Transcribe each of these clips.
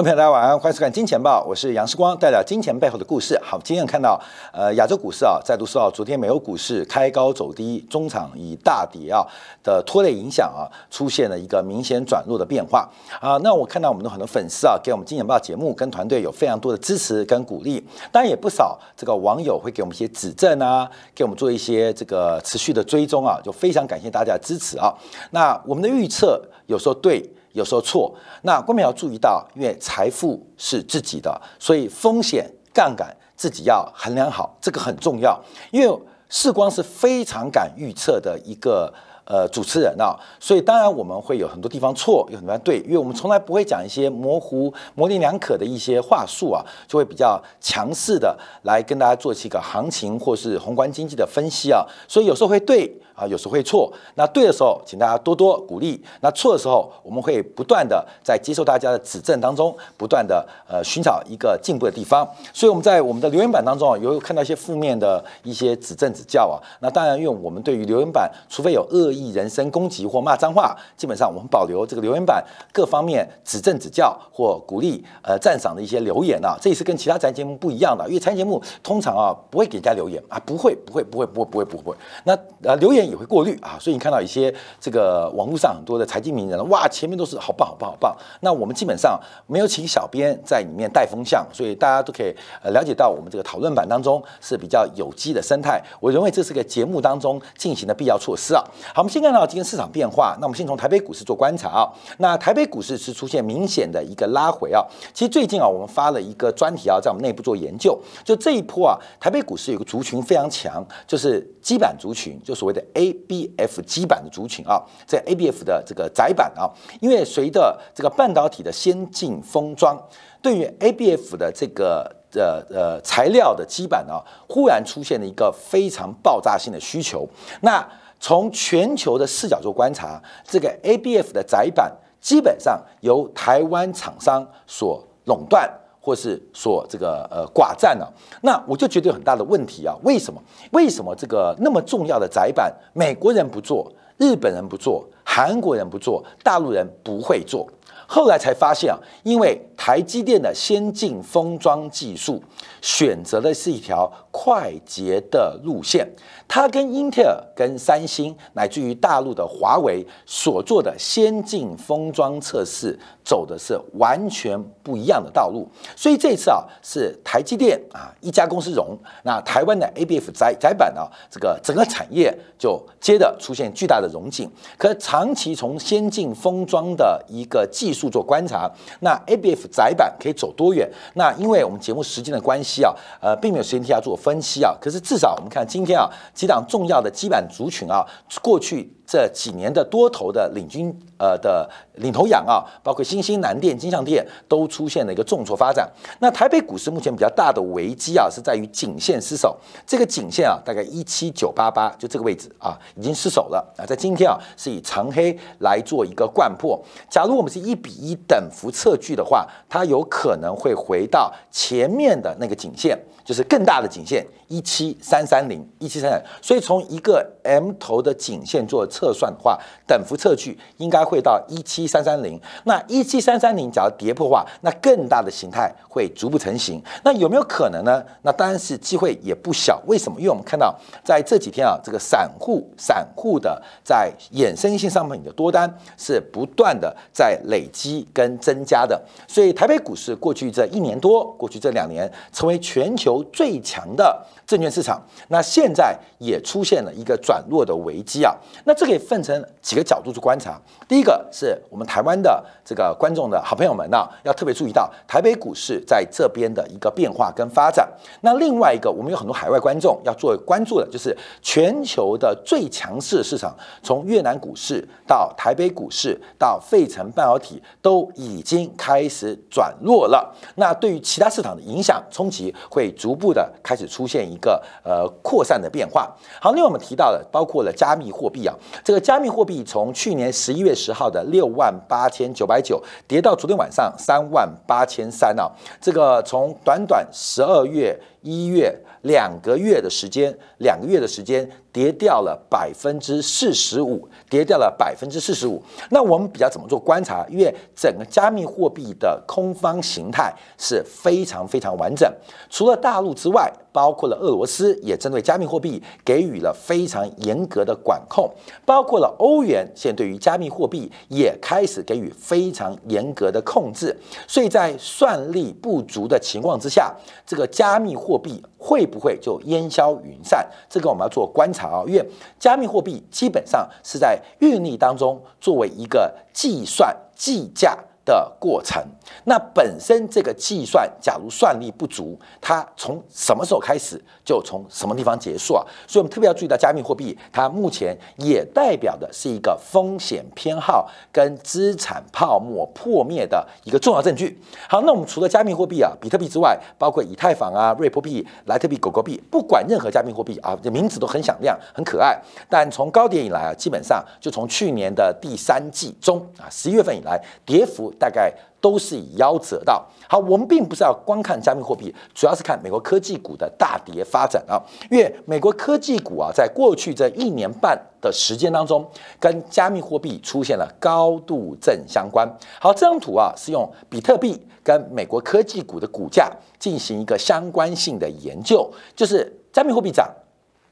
观众朋友大家晚上好，欢迎收看《金钱报》，我是杨世光，带来金钱背后的故事。好，今天看到呃亚洲股市啊，再度受到昨天美欧股市开高走低，中场以大跌啊的拖累影响啊，出现了一个明显转弱的变化啊。那我看到我们的很多粉丝啊，给我们《金钱报》节目跟团队有非常多的支持跟鼓励，当然也不少这个网友会给我们一些指正啊，给我们做一些这个持续的追踪啊，就非常感谢大家的支持啊。那我们的预测有时候对。有时候错，那观众要注意到，因为财富是自己的，所以风险杠杆自己要衡量好，这个很重要。因为世光是非常敢预测的一个。呃，主持人啊，所以当然我们会有很多地方错，有很多对，因为我们从来不会讲一些模糊、模棱两可的一些话术啊，就会比较强势的来跟大家做起一个行情或是宏观经济的分析啊，所以有时候会对啊，有时候会错。那对的时候，请大家多多鼓励；那错的时候，我们会不断的在接受大家的指正当中，不断的呃寻找一个进步的地方。所以我们在我们的留言板当中啊，有看到一些负面的一些指正指教啊。那当然，因为我们对于留言板，除非有恶意。人身攻击或骂脏话，基本上我们保留这个留言板各方面指正指教或鼓励呃赞赏的一些留言啊，这也是跟其他财经节目不一样的，因为财经节目通常啊不会给人家留言啊，不会不会不会不会不会不会，那呃留言也会过滤啊，所以你看到一些这个网络上很多的财经名人哇，前面都是好棒好棒好棒，那我们基本上没有请小编在里面带风向，所以大家都可以呃了解到我们这个讨论版当中是比较有机的生态，我认为这是个节目当中进行的必要措施啊，好。我们先看到今天市场变化，那我们先从台北股市做观察啊。那台北股市是出现明显的一个拉回啊。其实最近啊，我们发了一个专题啊，在我们内部做研究，就这一波啊，台北股市有个族群非常强，就是基板族群，就所谓的 A B F 基板的族群啊。这 A B F 的这个窄板啊，因为随着这个半导体的先进封装，对于 A B F 的这个呃呃材料的基板啊，忽然出现了一个非常爆炸性的需求，那。从全球的视角做观察，这个 ABF 的窄板基本上由台湾厂商所垄断，或是所这个呃寡占了。那我就觉得有很大的问题啊！为什么？为什么这个那么重要的窄板，美国人不做，日本人不做，韩国人不做，大陆人不会做？后来才发现啊，因为台积电的先进封装技术选择的是一条快捷的路线，它跟英特尔、跟三星，乃至于大陆的华为所做的先进封装测试，走的是完全不一样的道路。所以这次啊，是台积电啊一家公司融，那台湾的 ABF 窄窄板啊，这个整个产业就接着出现巨大的融景。可长期从先进封装的一个技术。做观察，那 ABF 窄板可以走多远？那因为我们节目时间的关系啊，呃，并没有时间替他做分析啊。可是至少我们看今天啊，几档重要的基板族群啊，过去。这几年的多头的领军，呃的领头羊啊，包括新兴、南电、金象电都出现了一个重挫发展。那台北股市目前比较大的危机啊，是在于颈线失守。这个颈线啊，大概一七九八八，就这个位置啊，已经失守了啊。在今天啊，是以长黑来做一个贯破。假如我们是一比一等幅测距的话，它有可能会回到前面的那个颈线。就是更大的颈线一七三三零一七三三，所以从一个 M 头的颈线做测算的话，等幅测距应该会到一七三三零。那一七三三零假如跌破的话，那更大的形态会逐步成型。那有没有可能呢？那当然是机会也不小。为什么？因为我们看到在这几天啊，这个散户散户的在衍生性商品的多单是不断的在累积跟增加的。所以台北股市过去这一年多，过去这两年成为全球。最强的证券市场，那现在也出现了一个转弱的危机啊。那这可以分成几个角度去观察。第一个是我们台湾的这个观众的好朋友们呢，要特别注意到台北股市在这边的一个变化跟发展。那另外一个，我们有很多海外观众要做关注的，就是全球的最强势市场，从越南股市到台北股市到费城半导体，都已经开始转弱了。那对于其他市场的影响冲击会逐。逐步的开始出现一个呃扩散的变化。好，另外我们提到了包括了加密货币啊，这个加密货币从去年十一月十号的六万八千九百九跌到昨天晚上三万八千三啊，这个从短短十二月一月两个月的时间，两个月的时间。跌掉了百分之四十五，跌掉了百分之四十五。那我们比较怎么做观察？因为整个加密货币的空方形态是非常非常完整，除了大陆之外，包括了俄罗斯也针对加密货币给予了非常严格的管控，包括了欧元现在对于加密货币也开始给予非常严格的控制。所以在算力不足的情况之下，这个加密货币会不会就烟消云散？这个我们要做观察。啊，因为加密货币基本上是在运力当中作为一个计算计价。的过程，那本身这个计算，假如算力不足，它从什么时候开始，就从什么地方结束啊？所以我们特别要注意到，加密货币它目前也代表的是一个风险偏好跟资产泡沫破灭的一个重要证据。好，那我们除了加密货币啊，比特币之外，包括以太坊啊、瑞波币、莱特币、狗狗币，不管任何加密货币啊，这名字都很响亮、很可爱。但从高点以来啊，基本上就从去年的第三季中啊，十一月份以来，跌幅。大概都是以夭折到。好，我们并不是要光看加密货币，主要是看美国科技股的大跌发展啊。因为美国科技股啊，在过去这一年半的时间当中，跟加密货币出现了高度正相关。好，这张图啊是用比特币跟美国科技股的股价进行一个相关性的研究，就是加密货币涨，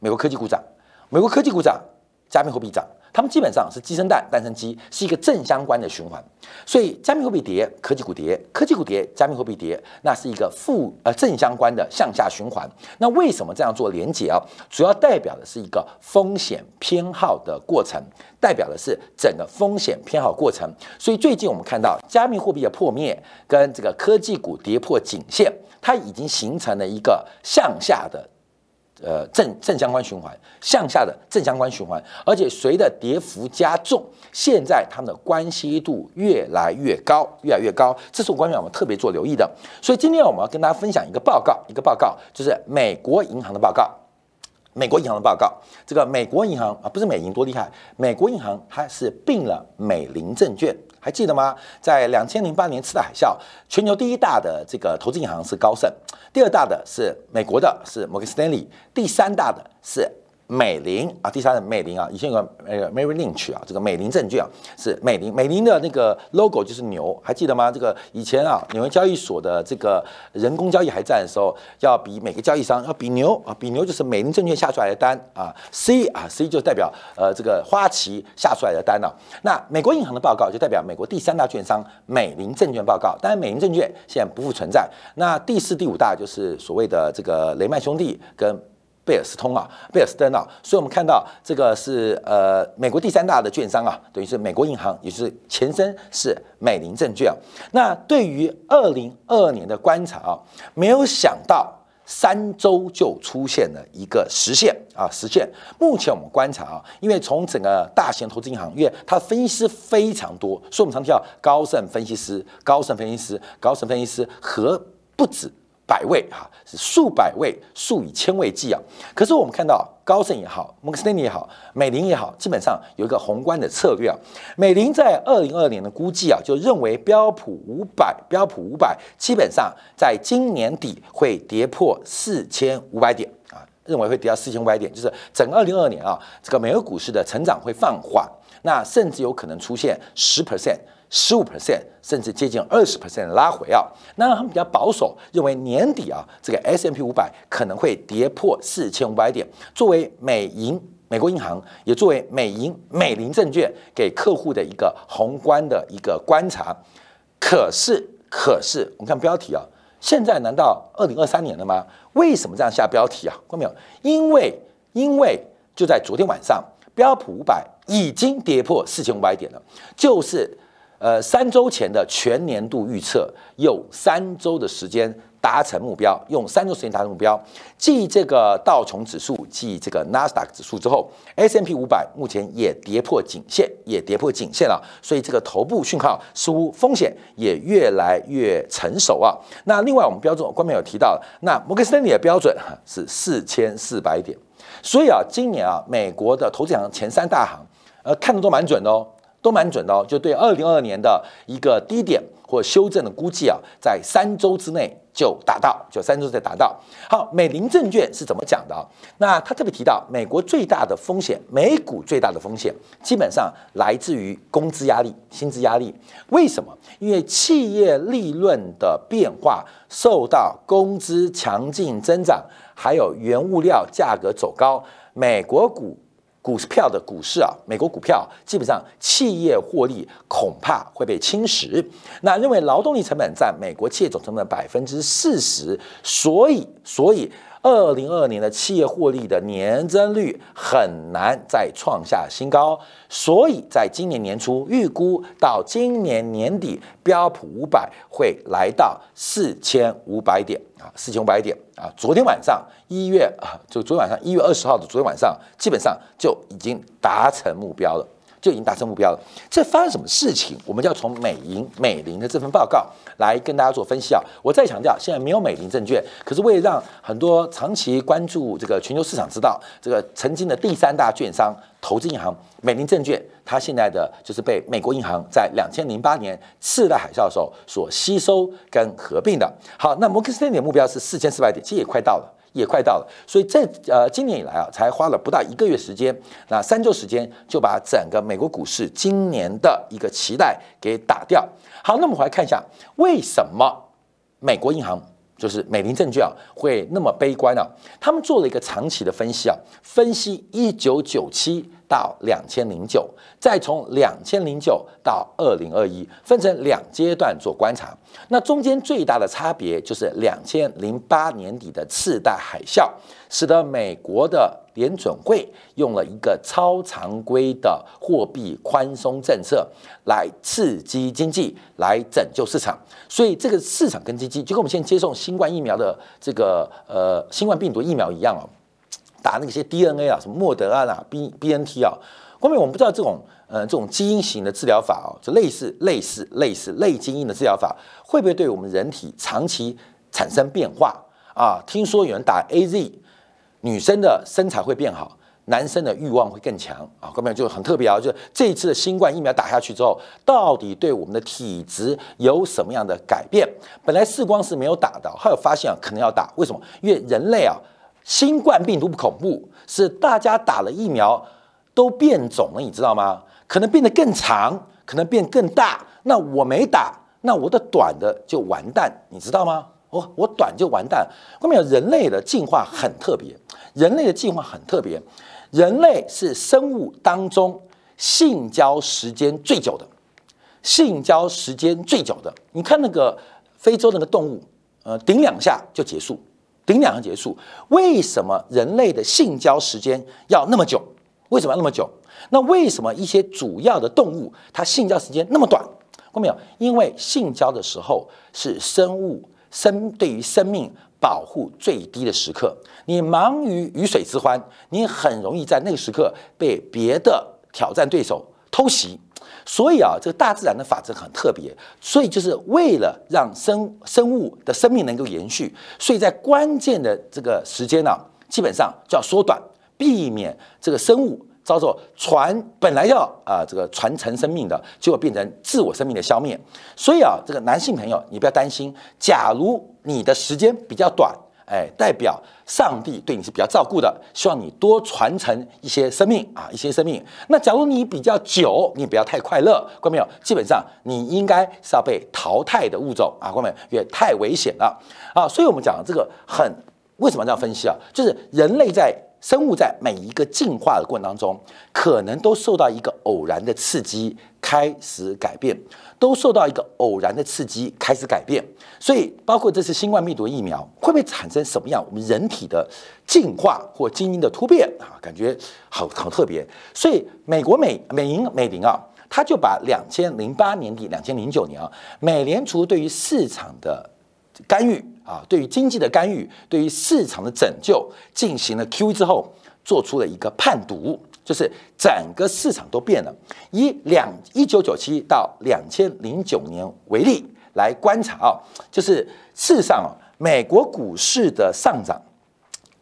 美国科技股涨；美国科技股涨，加密货币涨。它们基本上是鸡生蛋，蛋生鸡，是一个正相关的循环。所以，加密货币跌，科技股跌；科技股跌，加密货币跌，那是一个负呃正相关的向下循环。那为什么这样做连接啊？主要代表的是一个风险偏好的过程，代表的是整个风险偏好过程。所以，最近我们看到加密货币的破灭跟这个科技股跌破颈线，它已经形成了一个向下的。呃，正正相关循环向下的正相关循环，而且随着跌幅加重，现在它们的关系度越来越高，越来越高，这是我关于我们特别做留意的。所以今天我们要跟大家分享一个报告，一个报告就是美国银行的报告。美国银行的报告，这个美国银行啊，不是美银多厉害，美国银行它是并了美林证券。还记得吗？在两千零八年次贷海啸，全球第一大的这个投资银行是高盛，第二大的是美国的，是摩根斯丹利，第三大的是。美林啊，第三的美林啊，以前有个那个 Mary Lynch 啊，这个美林证券啊是美林，美林的那个 logo 就是牛，还记得吗？这个以前啊，纽约交易所的这个人工交易还在的时候，要比每个交易商要比牛啊，比牛就是美林证券下出来的单啊，C 啊 C 就代表呃这个花旗下出来的单了。那美国银行的报告就代表美国第三大券商美林证券报告，当然美林证券现在不复存在。那第四、第五大就是所谓的这个雷曼兄弟跟。贝尔斯通啊，贝尔斯登啊，所以我们看到这个是呃美国第三大的券商啊，等于是美国银行，也就是前身是美林证券。那对于二零二二年的观察啊，没有想到三周就出现了一个实现啊实现。目前我们观察啊，因为从整个大型投资银行，因为它分析师非常多，所以我们常提到高盛分析师、高盛分析师、高盛分析师和不止。百位哈是数百位，数以千位计啊。可是我们看到高盛也好，摩根斯丹利也好，美林也好，基本上有一个宏观的策略啊。美林在二零二年的估计啊，就认为标普五百，标普五百基本上在今年底会跌破四千五百点啊，认为会跌到四千五百点，就是整个二零二二年啊，这个美国股市的成长会放缓，那甚至有可能出现十 percent。十五 percent 甚至接近二十 percent 的拉回啊，那他们比较保守，认为年底啊，这个 S M P 五百可能会跌破四千五百点。作为美银美国银行，也作为美银美林证券给客户的一个宏观的一个观察。可是，可是我们看标题啊，现在难道二零二三年了吗？为什么这样下标题啊？看到没有？因为因为就在昨天晚上，标普五百已经跌破四千五百点了，就是。呃，三周前的全年度预测有三周的时间达成目标，用三周时间达成目标。继这个道琼指数、继这个纳斯达克指数之后，S M P 五百目前也跌破颈线，也跌破颈线了。所以这个头部讯号似乎风险也越来越成熟啊。那另外我们标准官面有提到，那摩根斯丹利的标准是四千四百点。所以啊，今年啊，美国的投资行前三大行，呃，看的都蛮准的哦。都蛮准的哦，就对二零二二年的一个低点或修正的估计啊，在三周之内就达到，就三周再达到。好，美林证券是怎么讲的啊？那他特别提到，美国最大的风险，美股最大的风险，基本上来自于工资压力、薪资压力。为什么？因为企业利润的变化受到工资强劲增长，还有原物料价格走高，美国股。股票的股市啊，美国股票基本上企业获利恐怕会被侵蚀。那认为劳动力成本占美国企业总成本百分之四十，所以所以二零二二年的企业获利的年增率很难再创下新高。所以在今年年初预估到今年年底，标普五百会来到四千五百点啊，四千五百点。啊，昨天晚上一月啊，就昨天晚上一月二十号的昨天晚上，基本上就已经达成目标了，就已经达成目标了。这发生什么事情？我们就要从美银美林的这份报告来跟大家做分析啊。我再强调，现在没有美林证券，可是为了让很多长期关注这个全球市场知道，这个曾经的第三大券商投资银行美林证券，它现在的就是被美国银行在两千零八年次贷海啸的时候所吸收跟合并的。好，那摩根斯丹利的目标是四千四百点，其实也快到了，也快到了。所以这呃今年以来啊，才花了不到一个月时间，那三周时间就把整个美国股市今年的一个期待给打掉。好，那么我来看一下为什么美国银行。就是美林证券啊，会那么悲观啊？他们做了一个长期的分析啊，分析一九九七到两千零九，再从两千零九到二零二一，分成两阶段做观察。那中间最大的差别就是两千零八年底的次贷海啸，使得美国的。联准会用了一个超常规的货币宽松政策来刺激经济，来拯救市场。所以这个市场跟经济就跟我们现在接种新冠疫苗的这个呃新冠病毒疫苗一样哦，打那些 DNA 啊，什么莫德安啊、B BNT 啊。后面我们不知道这种呃这种基因型的治疗法哦，就类似类似类似类基因的治疗法，会不会对我们人体长期产生变化啊？听说有人打 AZ。女生的身材会变好，男生的欲望会更强啊！各位就很特别啊，就这一次的新冠疫苗打下去之后，到底对我们的体质有什么样的改变？本来视光是没有打的，后来发现啊，可能要打。为什么？因为人类啊，新冠病毒不恐怖，是大家打了疫苗都变种了，你知道吗？可能变得更长，可能变更大。那我没打，那我的短的就完蛋，你知道吗？我我短就完蛋。后面有人类的进化很特别。人类的进化很特别，人类是生物当中性交时间最久的，性交时间最久的。你看那个非洲那个动物，呃，顶两下就结束，顶两下结束。为什么人类的性交时间要那么久？为什么要那么久？那为什么一些主要的动物它性交时间那么短？看到没有？因为性交的时候是生物生对于生命。保护最低的时刻，你忙于鱼水之欢，你很容易在那个时刻被别的挑战对手偷袭。所以啊，这个大自然的法则很特别，所以就是为了让生生物的生命能够延续，所以在关键的这个时间呢，基本上就要缩短，避免这个生物。遭受传本来要啊这个传承生命的，结果变成自我生命的消灭。所以啊，这个男性朋友你不要担心，假如你的时间比较短，哎，代表上帝对你是比较照顾的，希望你多传承一些生命啊，一些生命。那假如你比较久，你不要太快乐，关没有？基本上你应该是要被淘汰的物种啊，关没有？也太危险了啊。所以我们讲这个很为什么这样分析啊？就是人类在。生物在每一个进化的过程当中，可能都受到一个偶然的刺激开始改变，都受到一个偶然的刺激开始改变。所以，包括这次新冠病毒疫苗会不会产生什么样我们人体的进化或基因的突变啊？感觉好好特别。所以，美国美美银美林啊，他就把两千零八年底、两千零九年啊，美联储对于市场的。干预啊，对于经济的干预，对于市场的拯救进行了 Q E 之后，做出了一个判读，就是整个市场都变了。以两一九九七到两千零九年为例来观察啊，就是事实上啊，美国股市的上涨，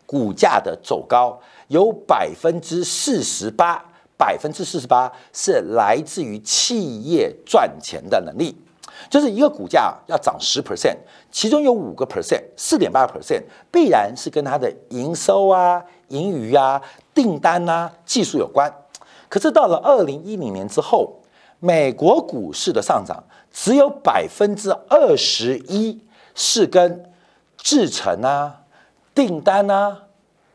股价的走高，有百分之四十八，百分之四十八是来自于企业赚钱的能力。就是一个股价要涨十 percent，其中有五个 percent，四点八 percent 必然是跟它的营收啊、盈余啊、订单啊、技术有关。可是到了二零一零年之后，美国股市的上涨只有百分之二十一是跟制成啊、订单啊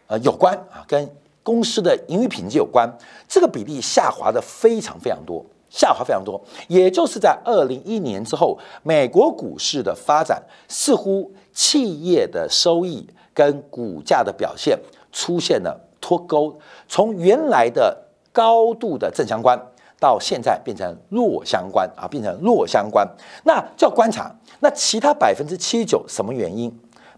呃有关啊，跟公司的盈余品质有关，这个比例下滑的非常非常多。下滑非常多，也就是在二零一年之后，美国股市的发展似乎企业的收益跟股价的表现出现了脱钩，从原来的高度的正相关，到现在变成弱相关啊，变成弱相关，那就要观察那其他百分之七十九什么原因？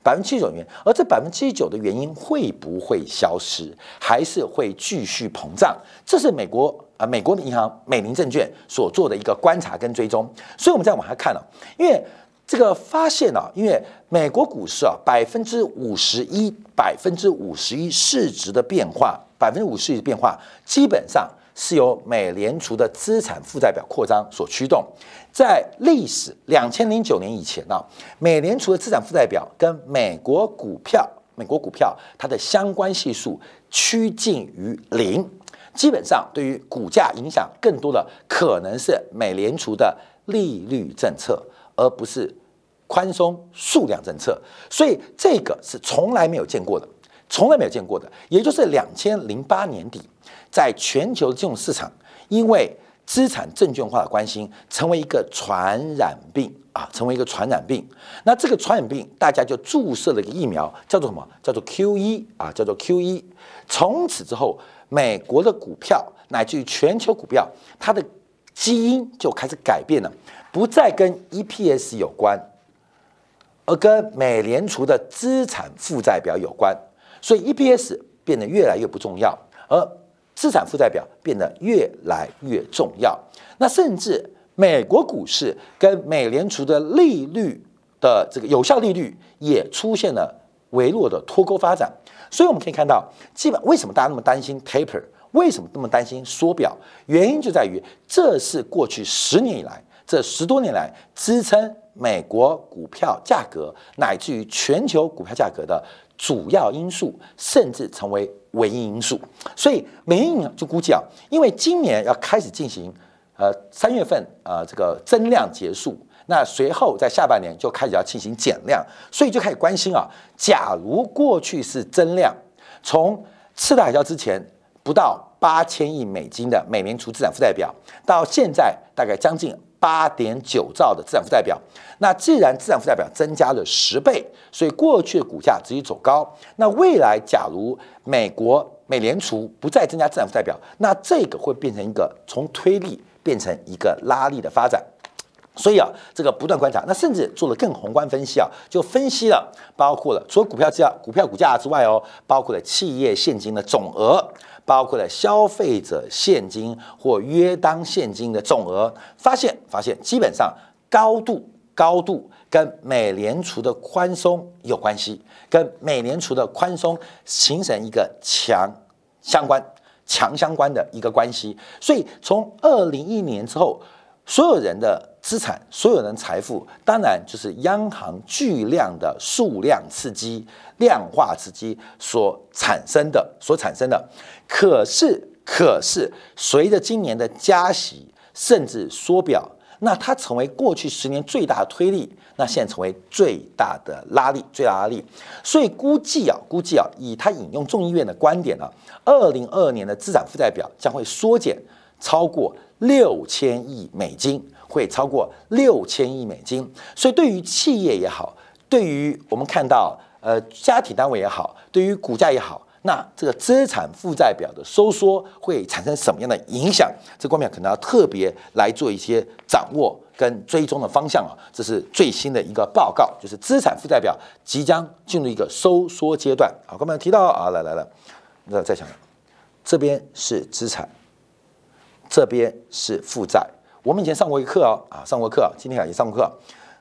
百分之七十九原因，而这百分之七十九的原因会不会消失，还是会继续膨胀？这是美国美国的银行美林证券所做的一个观察跟追踪。所以我们再往下看了，因为这个发现啊，因为美国股市啊，百分之五十一，百分之五十一市值的变化，百分之五十一的变化，基本上。是由美联储的资产负债表扩张所驱动，在历史两千零九年以前呢，美联储的资产负债表跟美国股票、美国股票它的相关系数趋近于零，基本上对于股价影响更多的可能是美联储的利率政策，而不是宽松数量政策，所以这个是从来没有见过的，从来没有见过的，也就是两千零八年底。在全球金融市场，因为资产证券化的关心，成为一个传染病啊，成为一个传染病。那这个传染病，大家就注射了一个疫苗，叫做什么？叫做 Q 一啊，叫做 Q 一。从此之后，美国的股票乃至于全球股票，它的基因就开始改变了，不再跟 E P S 有关，而跟美联储的资产负债表有关。所以 E P S 变得越来越不重要，而资产负债表变得越来越重要，那甚至美国股市跟美联储的利率的这个有效利率也出现了微弱的脱钩发展。所以我们可以看到，基本为什么大家那么担心 taper？为什么那么担心缩表？原因就在于这是过去十年以来，这十多年来支撑美国股票价格乃至于全球股票价格的主要因素，甚至成为。唯一因素，所以美银就估计啊，因为今年要开始进行，呃，三月份呃这个增量结束，那随后在下半年就开始要进行减量，所以就开始关心啊，假如过去是增量，从次贷海啸之前不到八千亿美金的美联储资产负债表，到现在大概将近。八点九兆的资产负债表，那既然资产负债表增加了十倍，所以过去的股价直接走高。那未来假如美国美联储不再增加资产负债表，那这个会变成一个从推力变成一个拉力的发展。所以啊，这个不断观察，那甚至做了更宏观分析啊，就分析了包括了除了股票之外、股票股价之外哦，包括了企业现金的总额。包括了消费者现金或约当现金的总额，发现发现基本上高度高度跟美联储的宽松有关系，跟美联储的宽松形成一个强相关强相关的一个关系，所以从二零一年之后，所有人的。资产，所有人财富，当然就是央行巨量的数量刺激、量化刺激所产生的，所产生的。可是，可是，随着今年的加息，甚至缩表，那它成为过去十年最大的推力，那现在成为最大的拉力，最大拉力。所以估计啊，估计啊，以他引用众议院的观点呢，二零二二年的资产负债表将会缩减超过六千亿美金。会超过六千亿美金，所以对于企业也好，对于我们看到呃家庭单位也好，对于股价也好，那这个资产负债表的收缩会产生什么样的影响？这方面可能要特别来做一些掌握跟追踪的方向啊，这是最新的一个报告，就是资产负债表即将进入一个收缩阶段。好，刚才提到啊，来来来，那再讲，这边是资产，这边是负债。我们以前上过一课哦，啊，上过课，今天也上过课。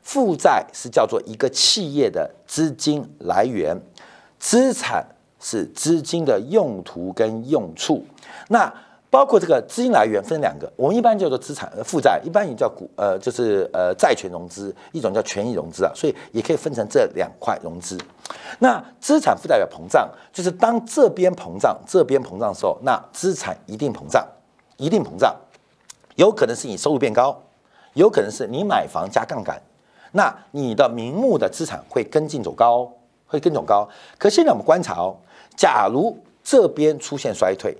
负债是叫做一个企业的资金来源，资产是资金的用途跟用处。那包括这个资金来源分两个，我们一般叫做资产呃负债，一般也叫股呃就是呃债权融资，一种叫权益融资啊，所以也可以分成这两块融资。那资产负债表膨胀，就是当这边膨胀，这边膨胀的时候，那资产一定膨胀，一定膨胀，有可能是你收入变高，有可能是你买房加杠杆，那你的名目的资产会跟进走高，会跟走高。可现在我们观察哦，假如这边出现衰退。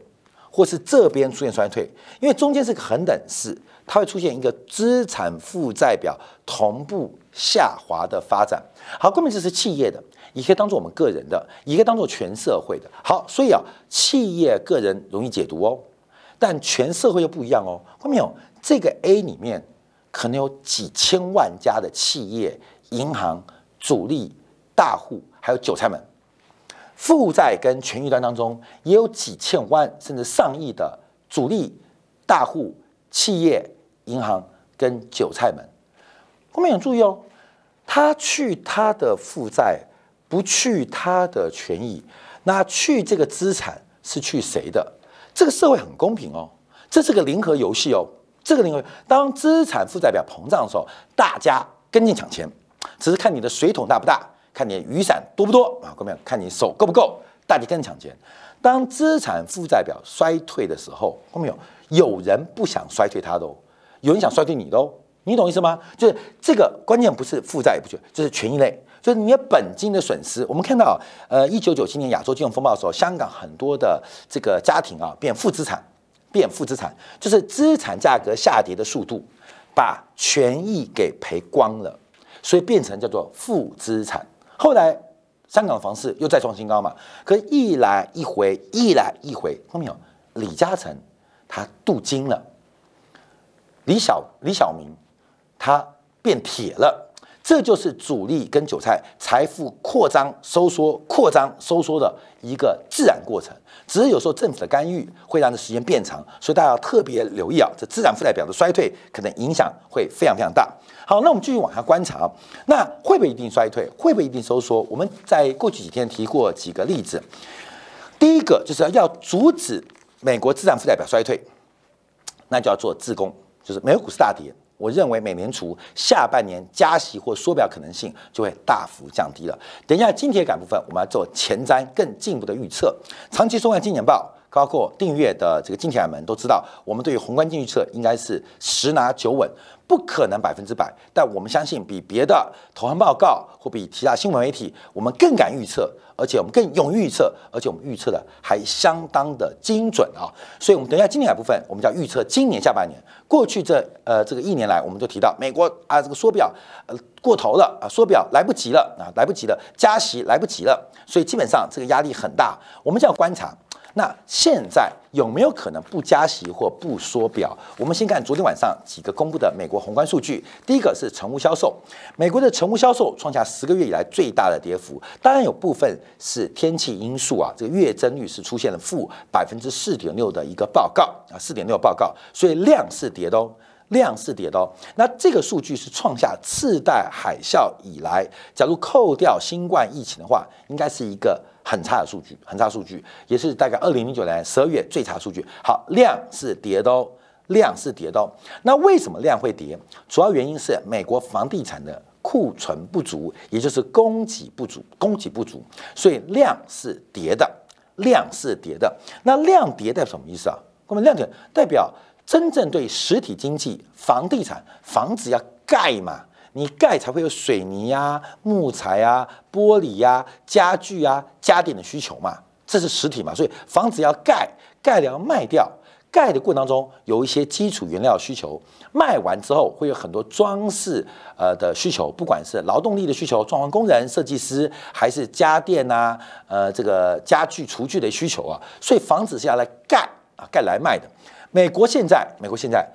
或是这边出现衰退，因为中间是个恒等式，它会出现一个资产负债表同步下滑的发展。好，关键这是企业的，也可以当做我们个人的，也可以当做全社会的。好，所以啊，企业个人容易解读哦，但全社会又不一样哦。后面有这个 A 里面可能有几千万家的企业、银行、主力大户，还有韭菜们。负债跟权益端当中也有几千万甚至上亿的主力大户、企业、银行跟韭菜们。后面有注意哦，他去他的负债，不去他的权益，那去这个资产是去谁的？这个社会很公平哦，这是个零和游戏哦。这个零和，当资产负债表膨胀的时候，大家跟进抢钱，只是看你的水桶大不大。看你雨伞多不多啊？各位看你手够不够？大家跟抢钱。当资产负债表衰退的时候，后面有有人不想衰退他的哦，有人想衰退你的哦，你懂意思吗？就是这个关键不是负债也不缺，就是权益类，就是你的本金的损失。我们看到，呃，一九九七年亚洲金融风暴的时候，香港很多的这个家庭啊变负资产，变负资产，就是资产价格下跌的速度把权益给赔光了，所以变成叫做负资产。后来，香港的房市又再创新高嘛？可一来一回，一来一回，看到没有？李嘉诚他镀金了，李小李小明他变铁了。这就是主力跟韭菜财富扩张、收缩、扩张、收缩的一个自然过程。只是有时候政府的干预会让这时间变长，所以大家要特别留意啊，这资产负债表的衰退可能影响会非常非常大。好，那我们继续往下观察，那会不会一定衰退？会不会一定收缩？我们在过去几天提过几个例子。第一个就是要阻止美国资产负债表衰退，那就要做自攻，就是美股市大跌。我认为美联储下半年加息或缩表可能性就会大幅降低了。等一下，金铁杆部分我们要做前瞻更进一步的预测。长期收看金年报，包括订阅的这个金铁杆们都知道，我们对于宏观经济预测应该是十拿九稳，不可能百分之百，但我们相信比别的投行报告或比其他新闻媒体，我们更敢预测。而且我们更勇于预测，而且我们预测的还相当的精准啊！所以，我们等一下今年的部分，我们叫预测今年下半年。过去这呃这个一年来，我们就提到美国啊这个缩表呃过头了啊，缩表来不及了啊，来不及了，加息来不及了，所以基本上这个压力很大。我们就要观察。那现在有没有可能不加息或不缩表？我们先看昨天晚上几个公布的美国宏观数据。第一个是成屋销售，美国的成屋销售创下十个月以来最大的跌幅。当然有部分是天气因素啊，这个月增率是出现了负百分之四点六的一个报告啊，四点六报告，所以量是跌的哦。量是跌的哦，那这个数据是创下次贷海啸以来，假如扣掉新冠疫情的话，应该是一个很差的数据，很差数据，也是大概二零零九年十二月最差数据。好，量是跌的哦，量是跌的哦。那为什么量会跌？主要原因是美国房地产的库存不足，也就是供给不足，供给不足，所以量是跌的，量是跌的。那量跌代表什么意思啊？那么量跌代表。真正对实体经济、房地产、房子要盖嘛？你盖才会有水泥呀、木材呀、玻璃呀、家具啊、家电的需求嘛？这是实体嘛？所以房子要盖，盖了要卖掉，盖的过程当中有一些基础原料需求，卖完之后会有很多装饰呃的需求，不管是劳动力的需求，装潢工人、设计师，还是家电呐，呃，这个家具、厨具的需求啊，所以房子是要来盖啊，盖来卖的。美国现在，美国现在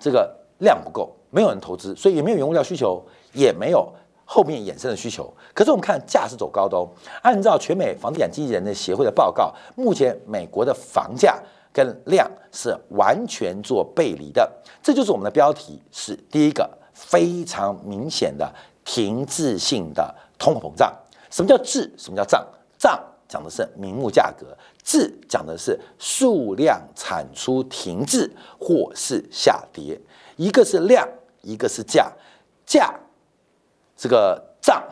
这个量不够，没有人投资，所以也没有原物料需求，也没有后面衍生的需求。可是我们看价是走高的哦。按照全美房地产经纪人的协会的报告，目前美国的房价跟量是完全做背离的。这就是我们的标题，是第一个非常明显的停滞性的通货膨胀。什么叫滞？什么叫胀？胀讲的是名目价格，滞讲的是数量产出停滞或是下跌。一个是量，一个是价，价这个账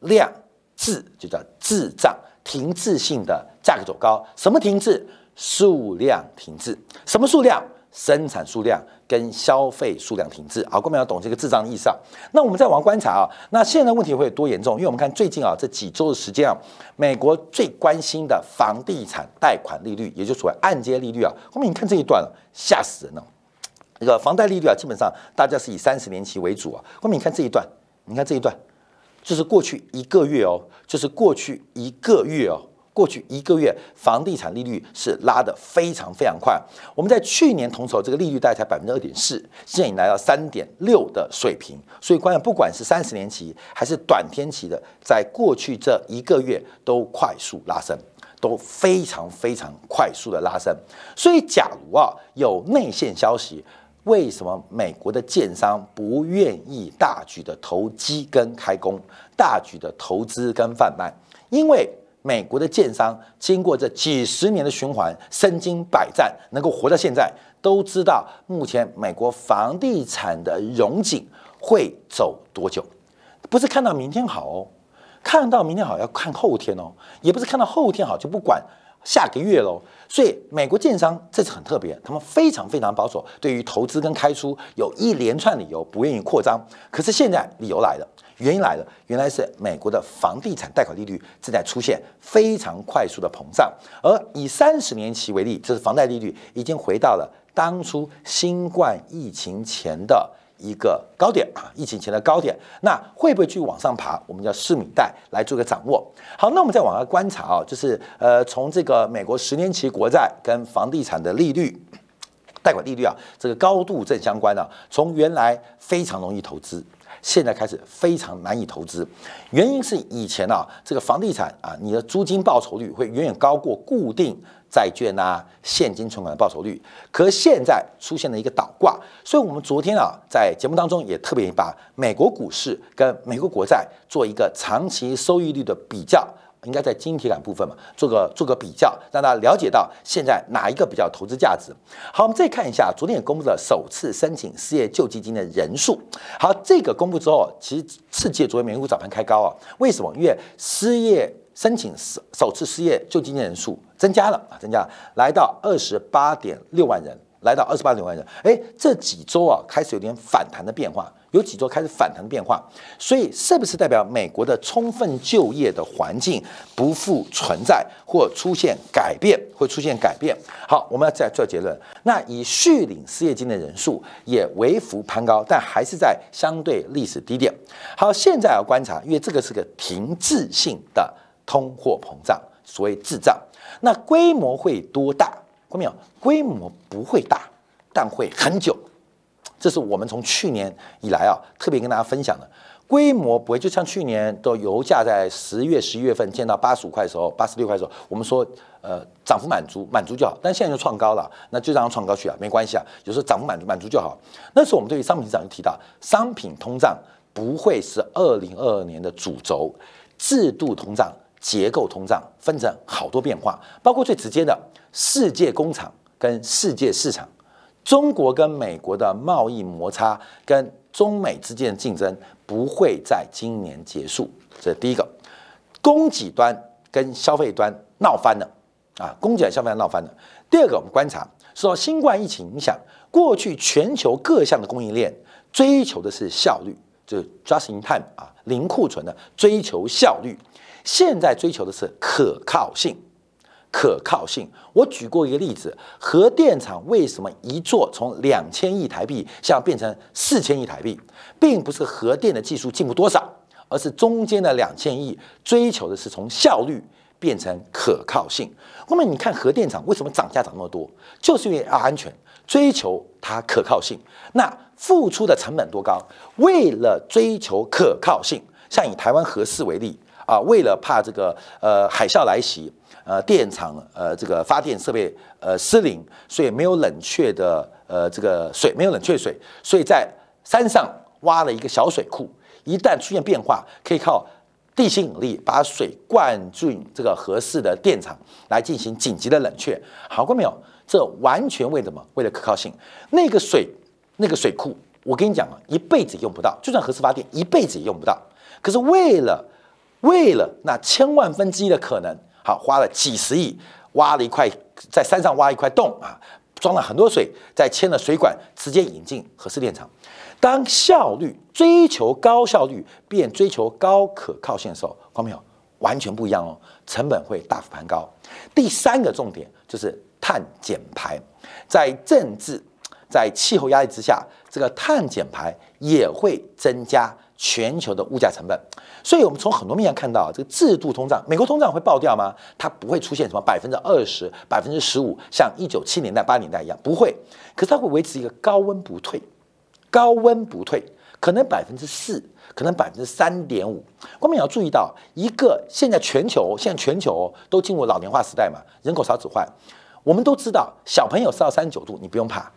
量滞就叫滞胀，停滞性的价格走高。什么停滞？数量停滞。什么数量？生产数量跟消费数量停滞。好，各位要懂这个滞胀的意思啊。那我们再往观察啊，那现在问题会有多严重？因为我们看最近啊这几周的时间啊，美国最关心的房地产贷款利率，也就所谓按揭利率啊，后面你看这一段了，吓死人了。这个房贷利率啊，基本上大家是以三十年期为主啊。后面你看这一段，你看这一段，就是过去一个月哦，就是过去一个月哦，过去一个月房地产利率是拉得非常非常快。我们在去年同筹这个利率大概才百分之二点四，现在已经来到三点六的水平。所以，关键不管是三十年期还是短天期的，在过去这一个月都快速拉升。都非常非常快速的拉升，所以假如啊有内线消息，为什么美国的建商不愿意大举的投机跟开工，大举的投资跟贩卖？因为美国的建商经过这几十年的循环，身经百战，能够活到现在，都知道目前美国房地产的融景会走多久，不是看到明天好哦。看到明天好要看后天哦，也不是看到后天好就不管下个月喽。所以美国建商这次很特别，他们非常非常保守，对于投资跟开出有一连串理由不愿意扩张。可是现在理由来了，原因来了，原来是美国的房地产贷款利率正在出现非常快速的膨胀，而以三十年期为例，这是房贷利率已经回到了当初新冠疫情前的。一个高点啊，疫情前的高点，那会不会去往上爬？我们叫市米带来做个掌握。好，那我们再往下观察啊，就是呃，从这个美国十年期国债跟房地产的利率、贷款利率啊，这个高度正相关啊。从原来非常容易投资，现在开始非常难以投资。原因是以前啊，这个房地产啊，你的租金报酬率会远远高过固定。债券啊，现金存款的报酬率，可现在出现了一个倒挂，所以我们昨天啊，在节目当中也特别把美国股市跟美国国债做一个长期收益率的比较，应该在晶体感部分嘛，做个做个比较，让大家了解到现在哪一个比较投资价值。好，我们再看一下昨天也公布了首次申请失业救济金的人数。好，这个公布之后，其实世界昨天美股早盘开高啊，为什么？因为失业。申请首首次失业救济金人数增加了啊，增加来到二十八点六万人，来到二十八点六万人。哎，这几周啊开始有点反弹的变化，有几周开始反弹的变化，所以是不是代表美国的充分就业的环境不复存在或出现改变？会出现改变？好，我们要再做结论。那以续领失业金的人数也微幅攀高，但还是在相对历史低点。好，现在要观察，因为这个是个停滞性的。通货膨胀，所谓滞胀，那规模会多大？看到没有？规模不会大，但会很久。这是我们从去年以来啊，特别跟大家分享的。规模不会，就像去年的油价在十月、十一月份见到八十五块的时候，八十六块的时候，我们说呃涨幅满足，满足就好。但现在就创高了，那就让它创高去啊，没关系啊。有时候涨幅满足，满足就好。那时候我们对于商品市场就提到，商品通胀不会是二零二二年的主轴，制度通胀。结构通胀分成好多变化，包括最直接的世界工厂跟世界市场，中国跟美国的贸易摩擦跟中美之间的竞争不会在今年结束，这是第一个。供给端跟消费端闹翻了啊，供给端消费端闹翻了。第二个，我们观察受到新冠疫情影响，过去全球各项的供应链追求的是效率，就是 just in time 啊，零库存的追求效率。现在追求的是可靠性，可靠性。我举过一个例子，核电厂为什么一座从两千亿台币现在变成四千亿台币，并不是核电的技术进步多少，而是中间的两千亿追求的是从效率变成可靠性。那么你看核电厂为什么涨价涨那么多，就是因为要安全。追求它可靠性。那付出的成本多高？为了追求可靠性，像以台湾核四为例啊，为了怕这个呃海啸来袭，呃电厂呃这个发电设备呃失灵，所以没有冷却的呃这个水没有冷却水，所以在山上挖了一个小水库，一旦出现变化，可以靠地心引力把水灌进这个合适的电厂来进行紧急的冷却。好过没有？这完全为什么？为了可靠性，那个水。那个水库，我跟你讲啊，一辈子用不到，就算核磁发电，一辈子也用不到。可是为了为了那千万分之一的可能，好，花了几十亿，挖了一块在山上挖一块洞啊，装了很多水，再牵了水管，直接引进核试电厂。当效率追求高效率，变追求高可靠性的时候，看到没有？完全不一样哦，成本会大幅攀高。第三个重点就是碳减排，在政治。在气候压力之下，这个碳减排也会增加全球的物价成本。所以，我们从很多面上看到，这个制度通胀，美国通胀会爆掉吗？它不会出现什么百分之二十、百分之十五，像一九七年代、八年代一样，不会。可是它会维持一个高温不退，高温不退，可能百分之四，可能百分之三点五。我们也要注意到，一个现在全球现在全球都进入老年化时代嘛，人口少子化。我们都知道，小朋友烧到三十九度，你不用怕。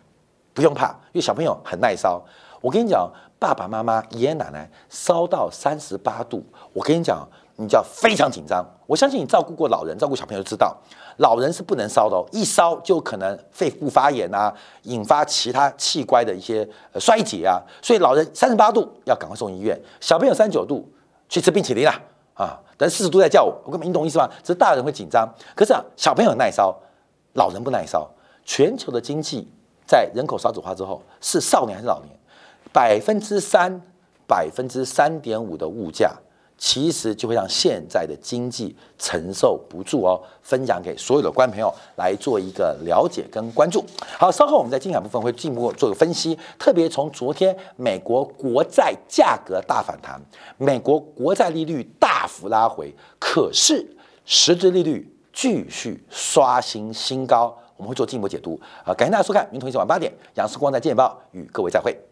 不用怕，因为小朋友很耐烧。我跟你讲，爸爸妈妈、爷爷奶奶烧到三十八度，我跟你讲，你就要非常紧张。我相信你照顾过老人、照顾小朋友，知道老人是不能烧的哦，一烧就可能肺部发炎啊，引发其他器官的一些衰竭啊。所以老人三十八度要赶快送医院，小朋友三九度去吃冰淇淋啦啊！等四十度再叫我，我根本你懂意思吗？只是大人会紧张，可是啊，小朋友耐烧，老人不耐烧。全球的经济。在人口少子化之后，是少年还是老年？百分之三、百分之三点五的物价，其实就会让现在的经济承受不住哦。分享给所有的观众朋友来做一个了解跟关注。好，稍后我们在精彩部分会进一步做个分析，特别从昨天美国国债价格大反弹，美国国债利率大幅拉回，可是实质利率继续刷新新高。我们会做进一步解读啊！感谢大家收看，明天同一晚八点，杨世光在《见报》与各位再会。